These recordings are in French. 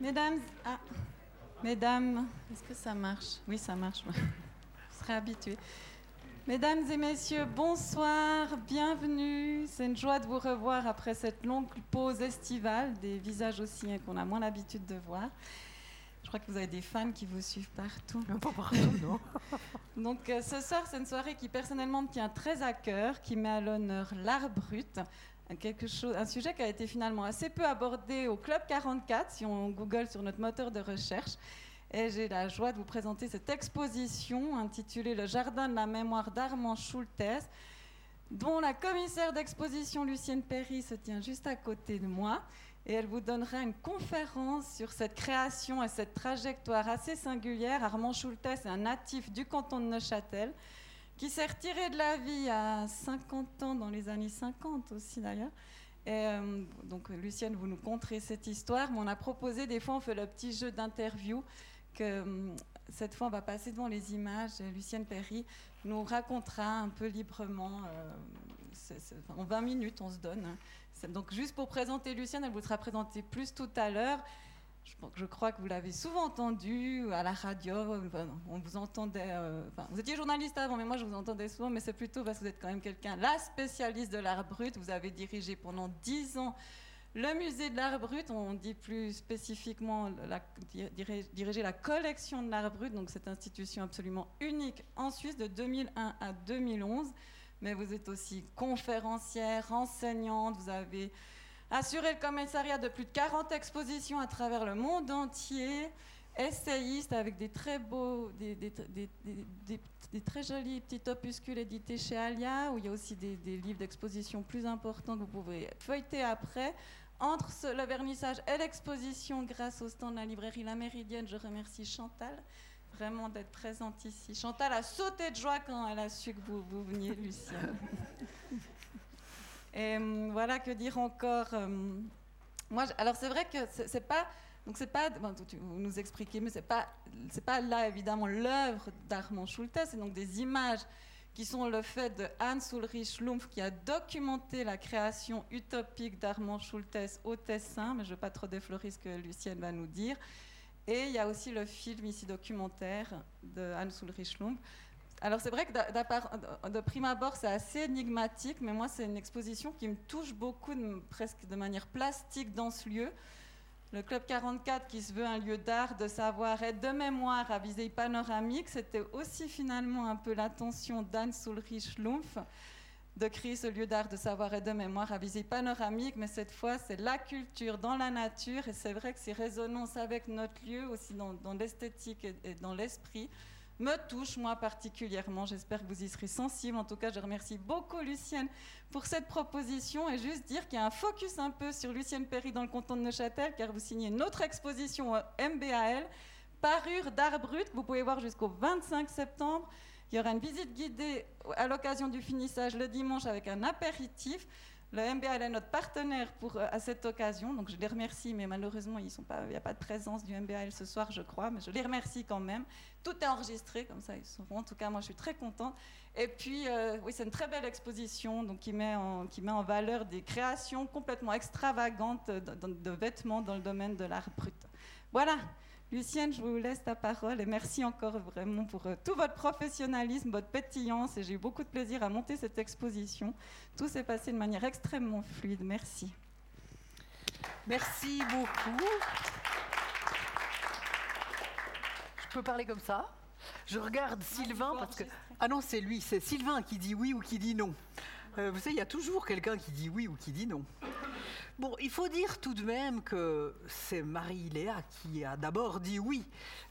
Mesdames, ah, mesdames, est-ce que ça marche? Oui, ça marche. Je serai habituée. Mesdames et messieurs, bonsoir, bienvenue. C'est une joie de vous revoir après cette longue pause estivale, des visages aussi hein, qu'on a moins l'habitude de voir. Je crois que vous avez des fans qui vous suivent partout. Pas partout, non. Donc euh, ce soir, c'est une soirée qui personnellement me tient très à cœur, qui met à l'honneur l'art brut, quelque chose, un sujet qui a été finalement assez peu abordé au Club 44, si on google sur notre moteur de recherche. Et j'ai la joie de vous présenter cette exposition intitulée Le Jardin de la mémoire d'Armand Schultes, dont la commissaire d'exposition Lucienne Perry se tient juste à côté de moi. Et elle vous donnera une conférence sur cette création et cette trajectoire assez singulière. Armand Schultes est un natif du canton de Neuchâtel qui s'est retiré de la vie à 50 ans, dans les années 50 aussi d'ailleurs. Euh, donc Lucienne, vous nous conterez cette histoire, mais on a proposé, des fois on fait le petit jeu d'interview, que euh, cette fois on va passer devant les images. Lucienne Perry nous racontera un peu librement, euh, en 20 minutes on se donne. hein. Donc juste pour présenter Lucienne, elle vous sera présentée plus tout à l'heure. Je, crois que vous l'avez souvent entendu à la radio. on vous entendait. euh, vous étiez journaliste avant, mais moi je vous entendais souvent. Mais c'est plutôt parce que vous êtes quand même quelqu'un, la spécialiste de l'art brut. Vous avez dirigé pendant 10 ans le musée de l'art brut. On dit plus spécifiquement la, dirige- diriger la collection de l'art brut. Donc cette institution absolument unique en Suisse de 2001 à 2011. Mais vous êtes aussi conférencière, enseignante. Vous avez assuré le commissariat de plus de 40 expositions à travers le monde entier, essayiste avec des très beaux, des, très jolis petits opuscules édités chez Alia, où il y a aussi des, livres d'exposition plus importants que vous pouvez feuilleter après. Entre le vernissage et l'exposition, grâce au stand de la librairie La Méridienne, je remercie Chantal vraiment d'être présente ici. Chantal a sauté de joie quand elle a su que vous, vous veniez, Lucienne. Et voilà, que dire encore Moi, alors c'est vrai que c'est pas. Donc c'est pas, vous nous expliquez, mais c'est pas, pas là évidemment l'œuvre d'Armand Schulte, c'est donc des images qui sont le fait de Hans Ulrich Schlumpf qui a documenté la création utopique d'Armand Schultes au Tessin, mais je ne vais pas trop déflorer ce que Lucienne va nous dire. Et il y a aussi le film ici documentaire de Hans Ulrich Schlumpf. Alors c'est vrai que de, prime abord c'est assez énigmatique, mais moi c'est une exposition qui me touche beaucoup, presque de manière plastique dans ce lieu. Le Club 44, qui se veut un lieu d'art, de savoir et de mémoire à visée panoramique, c'était aussi finalement un peu l'attention d'Anne Ulrich Schlumpf de créer ce lieu d'art de savoir et de mémoire à visée panoramique, mais cette fois c'est la culture dans la nature, et c'est vrai que ces résonances avec notre lieu, aussi dans, l'esthétique et dans l'esprit, me touchent moi particulièrement. J'espère que vous y serez sensible. En tout cas, je remercie beaucoup Lucienne pour cette proposition et juste dire qu'il y a un focus un peu sur Lucienne Perry dans le canton de Neuchâtel, car vous signez une autre exposition MBAL, Parure d'art brut, que vous pouvez voir jusqu'au 25 septembre. Il y aura une visite guidée à l'occasion du finissage le dimanche avec un apéritif. Le MBAL est notre partenaire pour, euh, à cette occasion, donc je les remercie, mais malheureusement, il n'y a pas de présence du MBAL ce soir, je crois, mais je les remercie quand même. Tout est enregistré, comme ça ils sauront. En tout cas, moi, je suis très contente. Et puis, euh, oui, c'est une très belle exposition donc, qui, met en, qui met en valeur des créations complètement extravagantes de- de vêtements dans le domaine de l'art brut. Voilà. Lucienne, je vous laisse ta parole et merci encore vraiment pour euh, tout votre professionnalisme, votre pétillance et j'ai eu beaucoup de plaisir à monter cette exposition. Tout s'est passé de manière extrêmement fluide. Merci. Merci beaucoup. Je peux parler comme ça? Je regarde Sylvain parce que... Ah non, c'est lui, c'est Sylvain qui dit oui ou qui dit non. Euh, vous savez, il y a toujours quelqu'un qui dit oui ou qui dit non. Bon, il faut dire tout de même que c'est Marie-Léa qui a d'abord dit oui,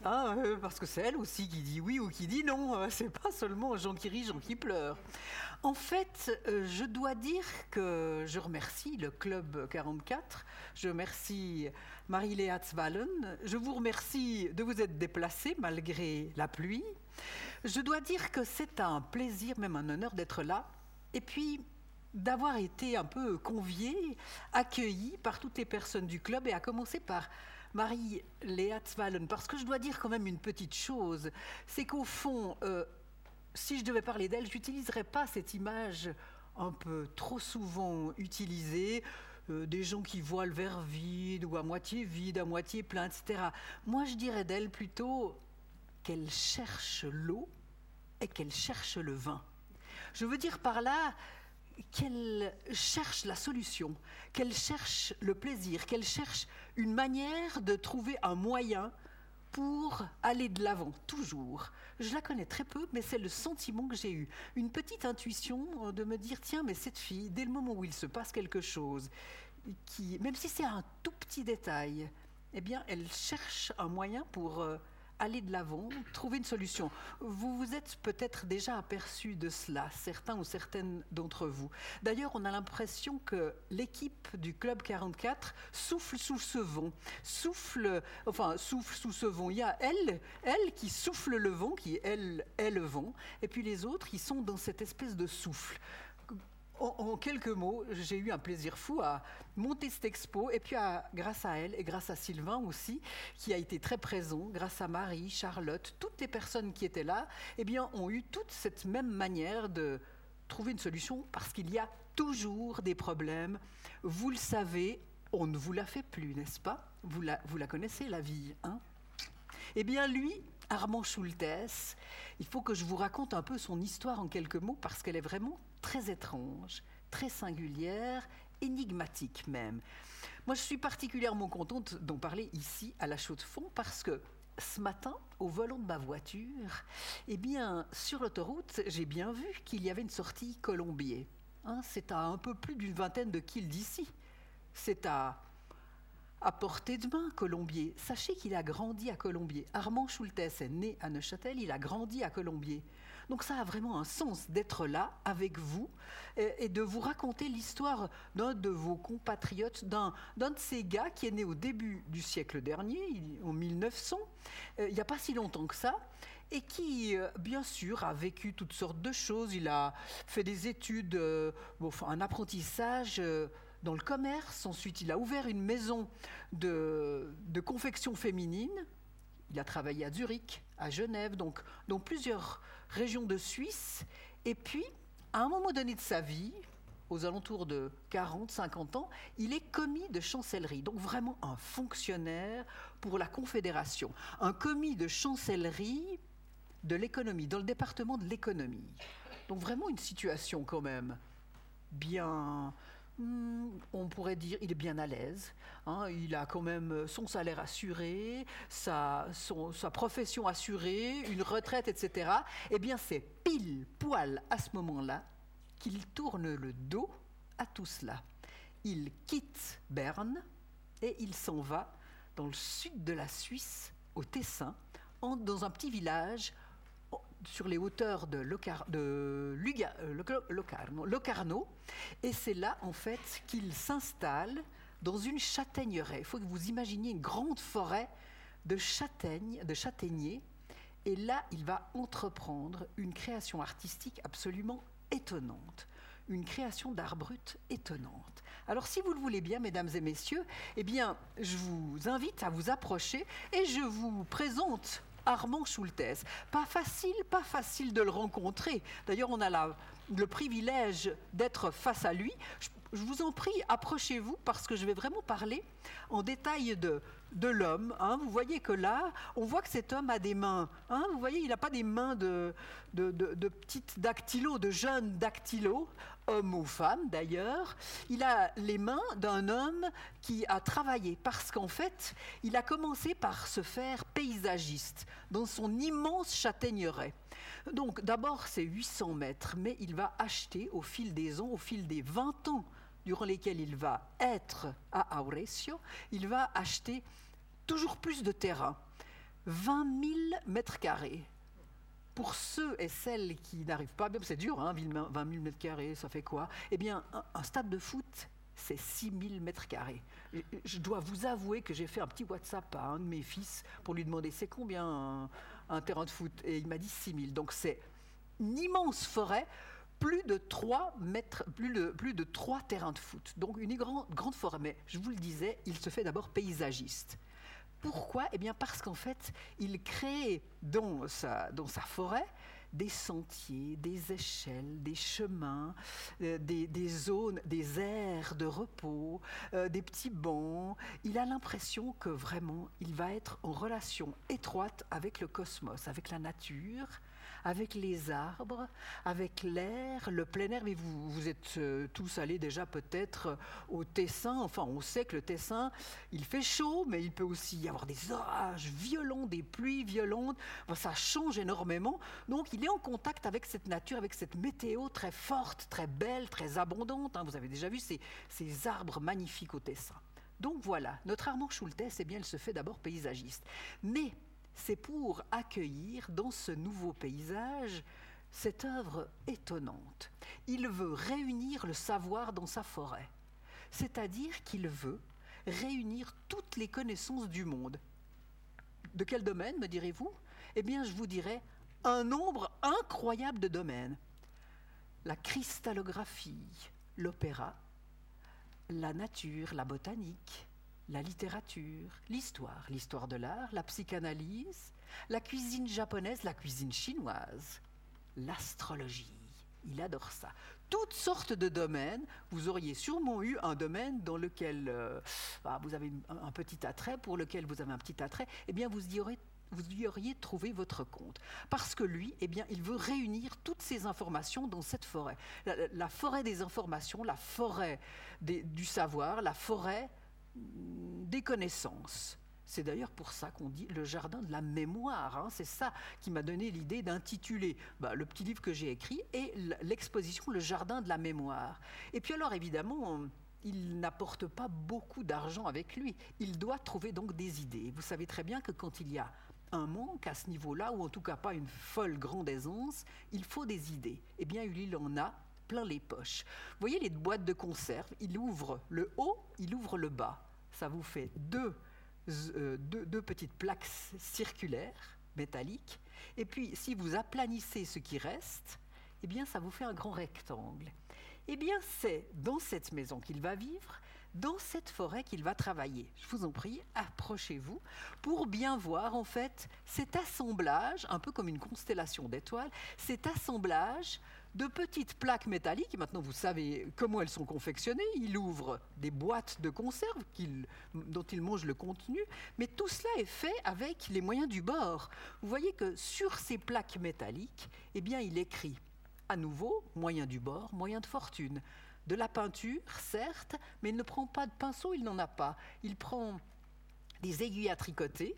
hein, euh, parce que c'est elle aussi qui dit oui ou qui dit non. euh, C'est pas seulement Jean qui rit, Jean qui pleure. En fait, euh, je dois dire que je remercie le Club 44, je remercie Marie-Léa Zwallen, je vous remercie de vous être déplacée malgré la pluie. Je dois dire que c'est un plaisir, même un honneur d'être là. Et puis, d'avoir été un peu convié, accueilli par toutes les personnes du club, et à commencer par Marie-Léa. Parce que je dois dire quand même une petite chose, c'est qu'au fond, euh, si je devais parler d'elle, je n'utiliserais pas cette image un peu trop souvent utilisée euh, des gens qui voient le verre vide ou à moitié vide, à moitié plein, etc. Moi, je dirais d'elle plutôt qu'elle cherche l'eau et qu'elle cherche le vin. Je veux dire par là qu'elle cherche la solution, qu'elle cherche le plaisir, qu'elle cherche une manière de trouver un moyen pour aller de l'avant, toujours. Je la connais très peu, mais c'est le sentiment que j'ai eu. Une petite intuition euh, de me dire, tiens, mais cette fille, dès le moment où il se passe quelque chose, qui, même si c'est un tout petit détail, eh bien, elle cherche un moyen pour... Euh, aller de l'avant, trouver une solution. Vous vous êtes peut-être déjà aperçu de cela, certains ou certaines d'entre vous. D'ailleurs, on a l'impression que l'équipe du Club 44 souffle sous ce vent, souffle, enfin, souffle sous ce vent. Il y a elle, elle qui souffle le vent, qui elle est le vent, et puis les autres, qui sont dans cette espèce de souffle en, quelques mots, j'ai eu un plaisir fou à monter cette expo, et puis grâce à elle et grâce à Sylvain aussi, qui a été très présent, grâce à Marie, Charlotte, toutes les personnes qui étaient là, eh bien, ont eu toute cette même manière de trouver une solution, parce qu'il y a toujours des problèmes. Vous le savez, on ne vous la fait plus, n'est-ce pas? Vous la, vous la connaissez, la vie, hein? Eh bien, lui, Armand Schultes, il faut que je vous raconte un peu son histoire en quelques mots, parce qu'elle est vraiment très étrange, très singulière, énigmatique même. Moi, je suis particulièrement contente d'en parler ici à la chaux de fond parce que ce matin, au volant de ma voiture, eh bien, sur l'autoroute, j'ai bien vu qu'il y avait une sortie Colombier. Hein, c'est à un peu plus d'une vingtaine de kills d'ici. C'est à, à portée de main, Colombier. Sachez qu'il a grandi à Colombier. Armand Schultes est né à Neuchâtel, il a grandi à Colombier. Donc ça a vraiment un sens d'être là avec vous et, de vous raconter l'histoire d'un de vos compatriotes, d'un de ces gars qui est né au début du siècle dernier, en 1900, euh, il n'y a pas si longtemps que ça, et qui, euh, bien sûr, a vécu toutes sortes de choses. Il a fait des études, euh, un apprentissage dans le commerce. Ensuite, il a ouvert une maison de, confection féminine. Il a travaillé à Zurich, à Genève, donc dans plusieurs région de Suisse. Et puis, à un moment donné de sa vie, aux alentours de 40, 50 ans, il est commis de chancellerie, donc vraiment un fonctionnaire pour la Confédération, un commis de chancellerie de l'économie, dans le département de l'économie. Donc vraiment une situation quand même bien, on pourrait dire il est bien à l'aise. Hein. il a quand même son salaire assuré, sa, sa profession assurée, une retraite, etc. Eh bien, c'est pile poil à ce moment-là qu'il tourne le dos à tout cela. Il quitte Berne et il s'en va dans le sud de la Suisse, au Tessin, dans un petit village sur les hauteurs de, euh, Locarno, et c'est là en fait qu'il s'installe dans une châtaigneraie. Il faut que vous imaginiez une grande forêt de de châtaigniers, et là il va entreprendre une création artistique absolument étonnante, une création d'art brut étonnante. Alors si vous le voulez bien, mesdames et messieurs, eh bien je vous invite à vous approcher et je vous présente Armand Schultes. Pas facile, pas facile de le rencontrer. D'ailleurs, on a le privilège d'être face à lui. Je, vous en prie, approchez-vous parce que je vais vraiment parler en détail de, de l'homme. Hein. Vous voyez que là, on voit que cet homme a des mains. Hein. Vous voyez, il n'a pas des mains de, de, de, petites dactylos, de jeunes dactylos, homme ou femme d'ailleurs. Il a les mains d'un homme qui a travaillé parce qu'en fait, il a commencé par se faire paysagiste dans son immense châtaigneraie. Donc d'abord, c'est 800 mètres, mais il va acheter au fil des ans, au fil des 20 ans durant lesquels il va être à Auresio, il va acheter toujours plus de terrain, 20 000 mètres carrés. Pour ceux et celles qui n'arrivent pas, c'est dur, hein, 20 000 mètres carrés, ça fait quoi? Eh bien, un, stade de foot, c'est 6 000 mètres carrés. Je dois vous avouer que j'ai fait un petit WhatsApp à un de mes fils pour lui demander c'est combien un, terrain de foot? Et il m'a dit 6 000. Donc c'est une immense forêt, plus de 3 mètres, plus de, plus de 3 terrains de foot. Donc une grande, grande forêt. Mais je vous le disais, il se fait d'abord paysagiste. Pourquoi Eh bien parce qu'en fait, il crée dans sa, dans sa forêt des sentiers, des échelles, des chemins, euh, des, zones, des aires de repos, euh, des petits bancs. Il a l'impression que vraiment, il va être en relation étroite avec le cosmos, avec la nature, avec les arbres, avec l'air, le plein air. Mais vous, êtes euh, tous allés déjà peut-être euh, au Tessin. Enfin, on sait que le Tessin, il fait chaud, mais il peut aussi y avoir des orages violents, des pluies violentes. ça change énormément. Donc, il est en contact avec cette nature, avec cette météo très forte, très belle, très abondante. Hein. Vous avez déjà vu ces, ces arbres magnifiques au Tessin. Donc voilà, notre Armand Schultes, eh bien, elle se fait d'abord paysagiste. Mais c'est pour accueillir dans ce nouveau paysage cette œuvre étonnante. Il veut réunir le savoir dans sa forêt, c'est-à-dire qu'il veut réunir toutes les connaissances du monde. De quel domaine, me direz-vous? Eh bien, je vous dirais un nombre incroyable de domaines. La cristallographie, l'opéra, la nature, la botanique, la littérature, l'histoire, l'histoire de l'art, la psychanalyse, la cuisine japonaise, la cuisine chinoise, l'astrologie. Il adore ça. Toutes sortes de domaines. Vous auriez sûrement eu un domaine dans lequel euh, bah, vous avez un, petit attrait, pour lequel vous avez un petit attrait. Eh bien, vous y aurez vous y auriez trouvé votre compte. Parce que lui, eh bien, il veut réunir toutes ces informations dans cette forêt. La, forêt des informations, la forêt du savoir, la forêt des connaissances. C'est d'ailleurs pour ça qu'on dit le jardin de la mémoire. Hein. C'est ça qui m'a donné l'idée d'intituler bah, le petit livre que j'ai écrit et l'exposition Le jardin de la mémoire. Et puis alors évidemment, il n'apporte pas beaucoup d'argent avec lui. Il doit trouver donc des idées. Vous savez très bien que quand il y a un manque à ce niveau-là, ou en tout cas pas une folle grande aisance, il faut des idées. Eh bien, il en a les poches. Vous voyez les boîtes de conserve, il ouvre le haut, il ouvre le bas. Ça vous fait deux, euh, deux, petites plaques circulaires, métalliques. Et puis, si vous aplanissez ce qui reste, eh bien, ça vous fait un grand rectangle. Eh bien, c'est dans cette maison qu'il va vivre, dans cette forêt qu'il va travailler. Je vous en prie, approchez-vous pour bien voir en fait cet assemblage, un peu comme une constellation d'étoiles, cet assemblage de petites plaques métalliques. Maintenant, vous savez comment elles sont confectionnées. Il ouvre des boîtes de conserve dont il mange le contenu, mais tout cela est fait avec les moyens du bord. Vous voyez que sur ces plaques métalliques, eh bien, il écrit à nouveau moyen du bord, moyen de fortune. De la peinture, certes, mais il ne prend pas de pinceau, il n'en a pas. Il prend des aiguilles à tricoter,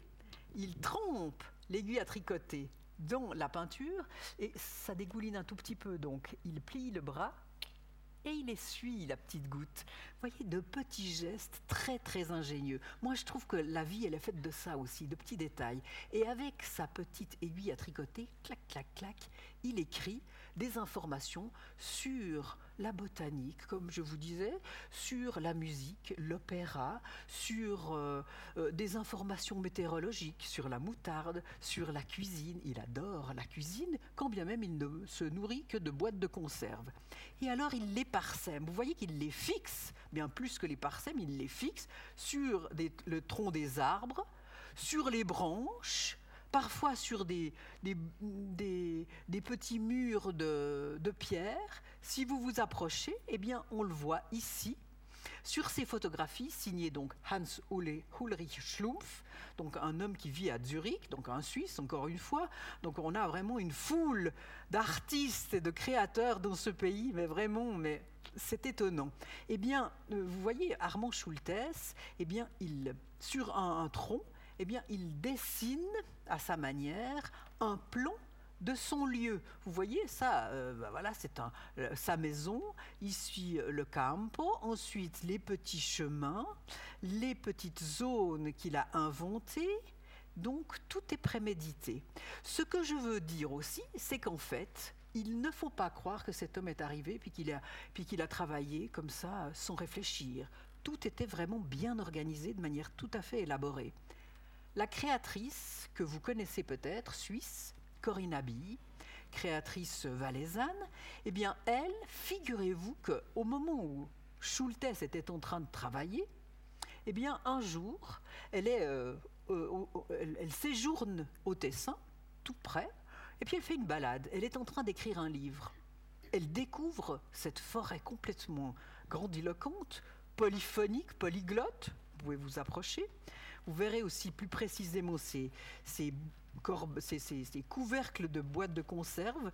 il trempe l'aiguille à tricoter dans la peinture et ça dégouline un tout petit peu. Donc il plie le bras et il essuie la petite goutte. Vous voyez, de petits gestes très très ingénieux. Moi je trouve que la vie elle est faite de ça aussi, de petits détails. Et avec sa petite aiguille à tricoter, clac clac clac, il écrit des informations sur la botanique, comme je vous disais, sur la musique, l'opéra, sur euh, euh, des informations météorologiques, sur la moutarde, sur la cuisine. Il adore la cuisine, quand bien même il ne se nourrit que de boîtes de conserve. Et alors il les parsème. Vous voyez qu'il les fixe, bien plus que les parsème, il les fixe sur le tronc des arbres, sur les branches, parfois sur des, petits murs de, pierre. Si vous vous approchez, eh bien, on le voit ici, sur ces photographies, signées donc Hans Ulrich Schlumpf, donc un homme qui vit à Zurich, donc un Suisse, encore une fois. Donc on a vraiment une foule d'artistes et de créateurs dans ce pays, mais vraiment, mais c'est étonnant. Eh bien, euh, vous voyez, Armand Schultes, eh bien, il, sur un tronc, eh bien, il dessine à sa manière un plan de son lieu. Vous voyez, ça, euh, bah voilà, c'est sa maison, ici le campo, ensuite les petits chemins, les petites zones qu'il a inventées. Donc tout est prémédité. Ce que je veux dire aussi, c'est qu'en fait, il ne faut pas croire que cet homme est arrivé puis qu'il a, qu'il a travaillé comme ça sans réfléchir. Tout était vraiment bien organisé de manière tout à fait élaborée. La créatrice, que vous connaissez peut-être, suisse, Corinne Abilly, créatrice valaisanne, eh bien, elle, figurez-vous qu'au moment où Schultes était en train de travailler, eh bien, un jour, elle, euh, euh, elle, séjourne au Tessin, tout près, Et puis elle fait une balade, elle est en train d'écrire un livre. Elle découvre cette forêt complètement grandiloquente, polyphonique, polyglotte, vous pouvez vous approcher. Vous verrez aussi plus précisément ces, ces, couvercles de boîtes de conserve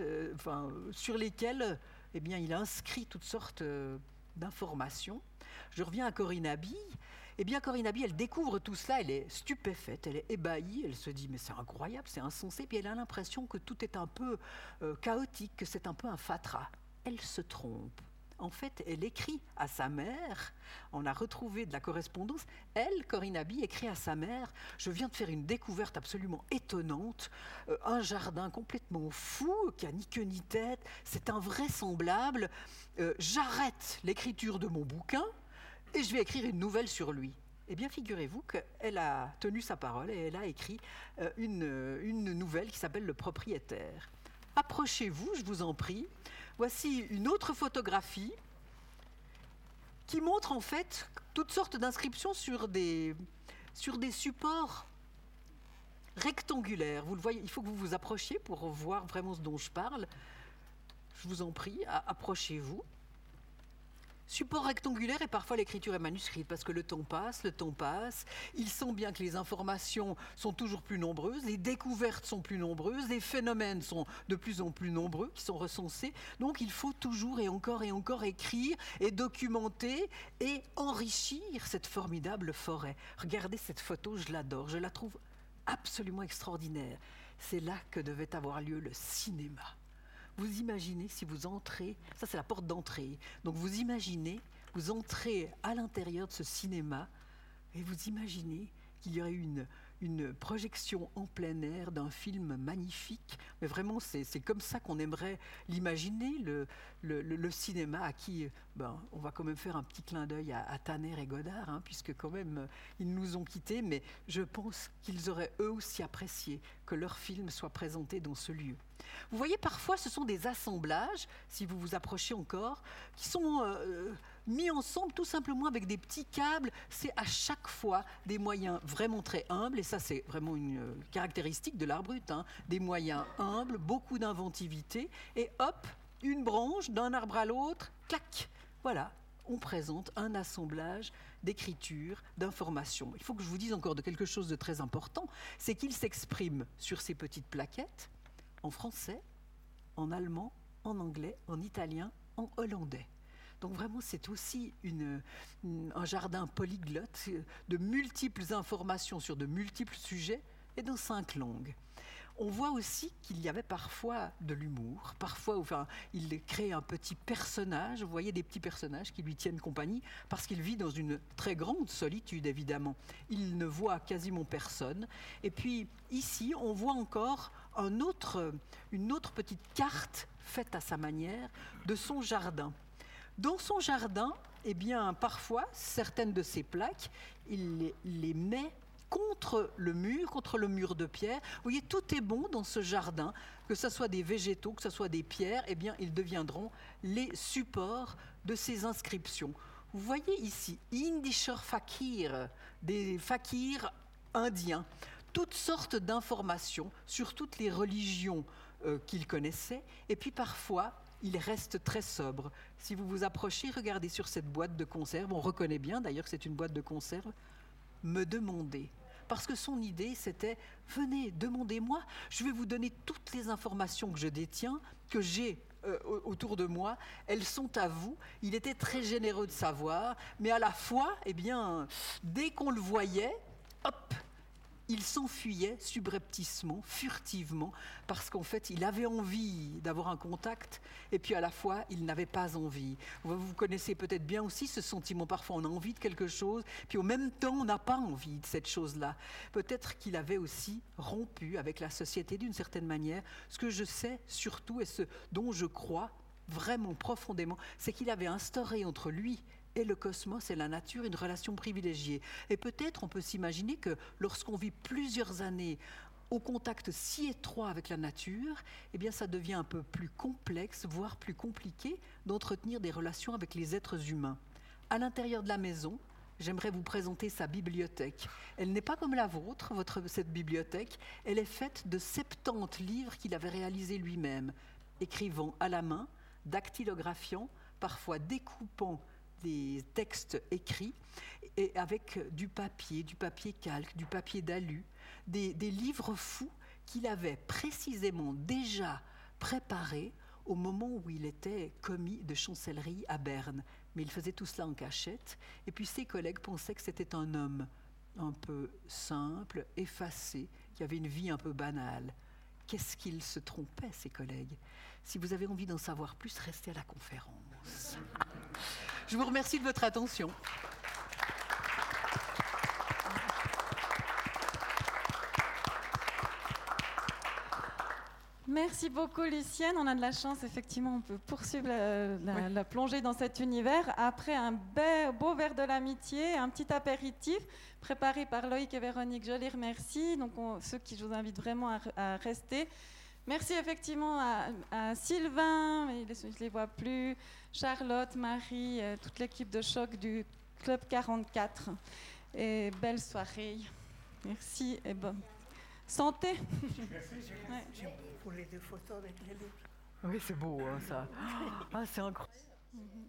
euh, enfin, sur lesquels eh bien, il inscrit toutes sortes euh, d'informations. Je reviens à Corinne Abbey. Eh bien, Corinne Abbey, elle découvre tout cela, elle est stupéfaite, elle est ébahie, elle se dit mais c'est incroyable, c'est insensé, puis elle a l'impression que tout est un peu euh, chaotique, que c'est un peu un fatras. Elle se trompe en fait, elle écrit à sa mère, on a retrouvé de la correspondance, elle, Corinne Abbey, écrit à sa mère, je viens de faire une découverte absolument étonnante, euh, un jardin complètement fou, qui a ni queue ni tête, c'est invraisemblable, euh, j'arrête l'écriture de mon bouquin et je vais écrire une nouvelle sur lui. Eh bien, figurez-vous qu'elle a tenu sa parole et elle a écrit euh, une, une nouvelle qui s'appelle Le propriétaire. Approchez-vous, je vous en prie, Voici une autre photographie qui montre en fait toutes sortes d'inscriptions sur des, supports rectangulaires. Vous le voyez, il faut que vous vous approchiez pour voir vraiment ce dont je parle. Je vous en prie, approchez-vous. Support rectangulaire et parfois l'écriture est manuscrite parce que le temps passe, le temps passe. Il sent bien que les informations sont toujours plus nombreuses, les découvertes sont plus nombreuses, les phénomènes sont de plus en plus nombreux qui sont recensés. Donc il faut toujours et encore et encore écrire et documenter et enrichir cette formidable forêt. Regardez cette photo, je l'adore, je la trouve absolument extraordinaire. C'est là que devait avoir lieu le cinéma. Vous imaginez si vous entrez, ça c'est la porte d'entrée, donc vous imaginez, vous entrez à l'intérieur de ce cinéma et vous imaginez qu'il y aurait une, une projection en plein air d'un film magnifique. Mais vraiment, c'est comme ça qu'on aimerait l'imaginer, le, le, cinéma à qui, ben, on va quand même faire un petit clin d'œil à, Tanner et Godard, hein, puisque quand même, ils nous ont quittés, mais je pense qu'ils auraient eux aussi apprécié que leur film soit présenté dans ce lieu. Vous voyez, parfois, ce sont des assemblages, si vous vous approchez encore, qui sont euh, mis ensemble tout simplement avec des petits câbles. C'est à chaque fois des moyens vraiment très humbles, et ça, c'est vraiment une euh, caractéristique de l'art brut. Hein. des moyens humbles, beaucoup d'inventivité, et hop, une branche d'un arbre à l'autre, clac, voilà, on présente un assemblage d'écriture, d'informations. Il faut que je vous dise encore de quelque chose de très important, c'est qu'il s'exprime sur ces petites plaquettes en français, en allemand, en anglais, en italien, en hollandais. Donc vraiment, c'est aussi un jardin polyglotte de multiples informations sur de multiples sujets et dans cinq langues. On voit aussi qu'il y avait parfois de l'humour, parfois enfin, il crée un petit personnage, vous voyez des petits personnages qui lui tiennent compagnie, parce qu'il vit dans une très grande solitude évidemment. Il ne voit quasiment personne. Et puis ici, on voit encore une autre petite carte faite à sa manière de son jardin. Dans son jardin, eh bien, parfois, certaines de ces plaques, il les, met contre le mur, contre le mur de pierre. Vous voyez, tout est bon dans ce jardin, que ce soit des végétaux, que ce soit des pierres, eh bien, ils deviendront les supports de ces inscriptions. Vous voyez ici, Indisher Fakir, des fakirs indiens toutes sortes d'informations sur toutes les religions euh, qu'il connaissait, et puis parfois il reste très sobre. Si vous vous approchez, regardez sur cette boîte de conserve, on reconnaît bien d'ailleurs que c'est une boîte de conserve, me demander. Parce que son idée, c'était, venez, demandez-moi, je vais vous donner toutes les informations que je détiens, que j'ai euh, autour de moi, elles sont à vous. Il était très généreux de savoir, mais à la fois, eh bien, dès qu'on le voyait, hop, il s'enfuyait subrepticement, furtivement, parce qu'en fait, il avait envie d'avoir un contact, et puis à la fois, il n'avait pas envie. Vous connaissez peut-être bien aussi ce sentiment, parfois on a envie de quelque chose, puis au même temps, on n'a pas envie de cette chose-là. Peut-être qu'il avait aussi rompu avec la société d'une certaine manière. Ce que je sais surtout, et ce dont je crois vraiment profondément, c'est qu'il avait instauré entre lui et le cosmos et la nature une relation privilégiée. Et peut-être on peut s'imaginer que lorsqu'on vit plusieurs années au contact si étroit avec la nature, eh bien ça devient un peu plus complexe, voire plus compliqué d'entretenir des relations avec les êtres humains. À l'intérieur de la maison, j'aimerais vous présenter sa bibliothèque. Elle n'est pas comme la vôtre, cette bibliothèque. Elle est faite de 70 livres qu'il avait réalisés lui-même, écrivant à la main, dactylographiant, parfois découpant des textes écrits et avec du papier, du papier calque, du papier d'alu, des, livres fous qu'il avait précisément déjà préparés au moment où il était commis de chancellerie à Berne. Mais il faisait tout cela en cachette. Et puis ses collègues pensaient que c'était un homme un peu simple, effacé, qui avait une vie un peu banale. Qu'est-ce qu'ils se trompaient, ses collègues? Si vous avez envie d'en savoir plus, restez à la conférence. Je vous remercie de votre attention. Merci beaucoup, Lucienne. On a de la chance, effectivement, on peut poursuivre la, la- la plongée dans cet univers après un be- beau verre de l'amitié, un petit apéritif préparé par Loïc et Véronique. Je les remercie. Donc, on- ceux qui je vous invite vraiment à, re- à rester. Merci effectivement à, à Sylvain, mais je ne les vois plus, Charlotte, Marie, euh, toute l'équipe de choc du Club 44. Et belle soirée. Merci et bonne santé. Ouais. Pour les deux photos avec les livres. Oui, c'est beau, hein, ça. Ah, c'est incroyable. Mhm.